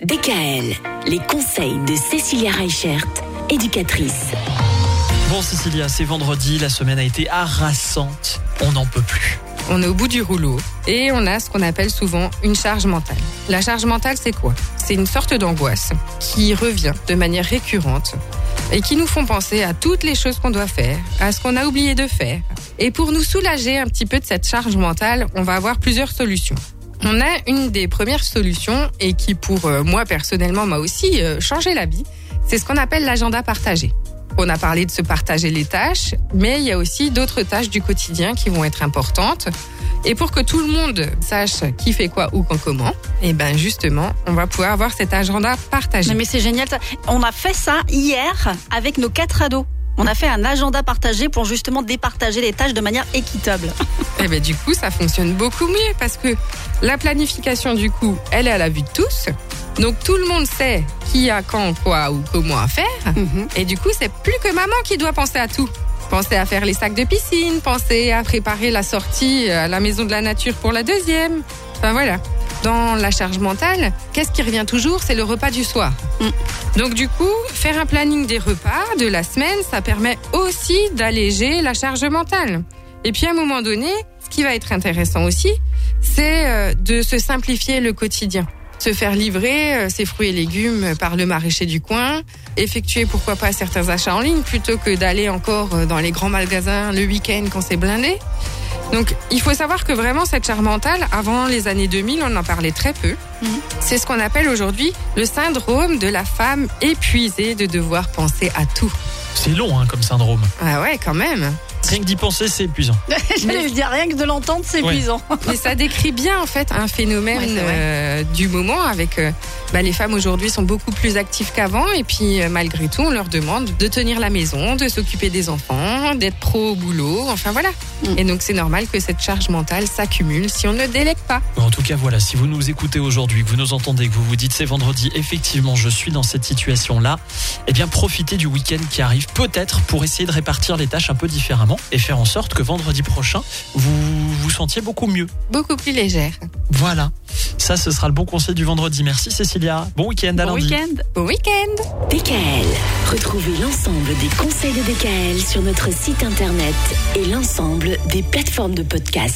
DKL, les conseils de Cécilia Reichert, éducatrice. Bon Cécilia, c'est vendredi, la semaine a été harassante, on n'en peut plus. On est au bout du rouleau et on a ce qu'on appelle souvent une charge mentale. La charge mentale, c'est quoi? C'est une sorte d'angoisse qui revient de manière récurrente et qui nous font penser à toutes les choses qu'on doit faire, à ce qu'on a oublié de faire. Et pour nous soulager un petit peu de cette charge mentale, on va avoir plusieurs solutions. On a une des premières solutions et qui pour euh, moi personnellement m'a aussi euh, changé la vie, c'est ce qu'on appelle l'agenda partagé. On a parlé de se partager les tâches, mais il y a aussi d'autres tâches du quotidien qui vont être importantes. Et pour que tout le monde sache qui fait quoi ou quand comment, et eh ben justement, on va pouvoir avoir cet agenda partagé. Mais c'est génial. On a fait ça hier avec nos quatre ados. On a fait un agenda partagé pour justement départager les tâches de manière équitable. Et ben du coup, ça fonctionne beaucoup mieux parce que la planification du coup, elle est à la vue de tous. Donc tout le monde sait qui a quand, quoi ou comment à faire. Mhm. Et du coup, c'est plus que maman qui doit penser à tout. Penser à faire les sacs de piscine, penser à préparer la sortie à la maison de la nature pour la deuxième. Enfin voilà. Dans la charge mentale, qu'est-ce qui revient toujours? C'est le repas du soir. Mm. Donc du coup, faire un planning des repas de la semaine, ça permet aussi d'alléger la charge mentale. Et puis à un moment donné, ce qui va être intéressant aussi, c'est euh, de se simplifier le quotidien se faire livrer euh, ses fruits et légumes par le maraîcher du coin, effectuer pourquoi pas certains achats en ligne plutôt que d'aller encore euh, dans les grands magasins le week-end quand c'est blindé. Donc il faut savoir que vraiment cette charge mentale, avant les années 2000, on en parlait très peu. Mhm. C'est ce qu'on appelle aujourd'hui le syndrome de la femme épuisée de devoir penser à tout. C'est long hein, comme syndrome. Ah ouais, quand même. Rien que d'y penser, c'est épuisant. J'allais dire rien que de l'entendre, c'est Ouais. épuisant. Mais ça décrit bien en fait un phénomène Ouais, euh, du moment avec euh, bah, les femmes aujourd'hui sont beaucoup plus actives qu'avant et puis euh, malgré tout on leur demande de tenir la maison, de s'occuper des enfants, d'être pro au boulot, enfin voilà. Mm. Et donc c'est normal que cette charge mentale s'accumule si on ne délègue pas. En tout cas, voilà, si vous nous écoutez aujourd'hui, que vous nous entendez, que vous vous dites c'est vendredi, effectivement, je suis dans cette situation-là, eh bien, profitez du week-end qui arrive, peut-être pour essayer de répartir les tâches un peu différemment et faire en sorte que vendredi prochain, vous vous sentiez beaucoup mieux. Beaucoup plus légère. Voilà. Ça, ce sera le bon conseil du vendredi. Merci Cécilia. Bon week-end à Bon lundi. week-end. Bon week-end DKL, retrouvez l'ensemble des conseils de DKL sur notre site internet et l'ensemble des plateformes de podcast.